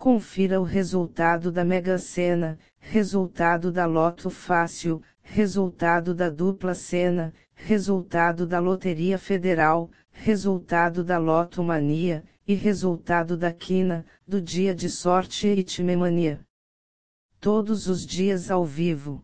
Confira o resultado da Mega Sena, resultado da Loto Fácil, resultado da Dupla Sena, resultado da Loteria Federal, resultado da Loto Mania, e resultado da Quina, do Dia de Sorte e Timemania. Todos os dias ao vivo.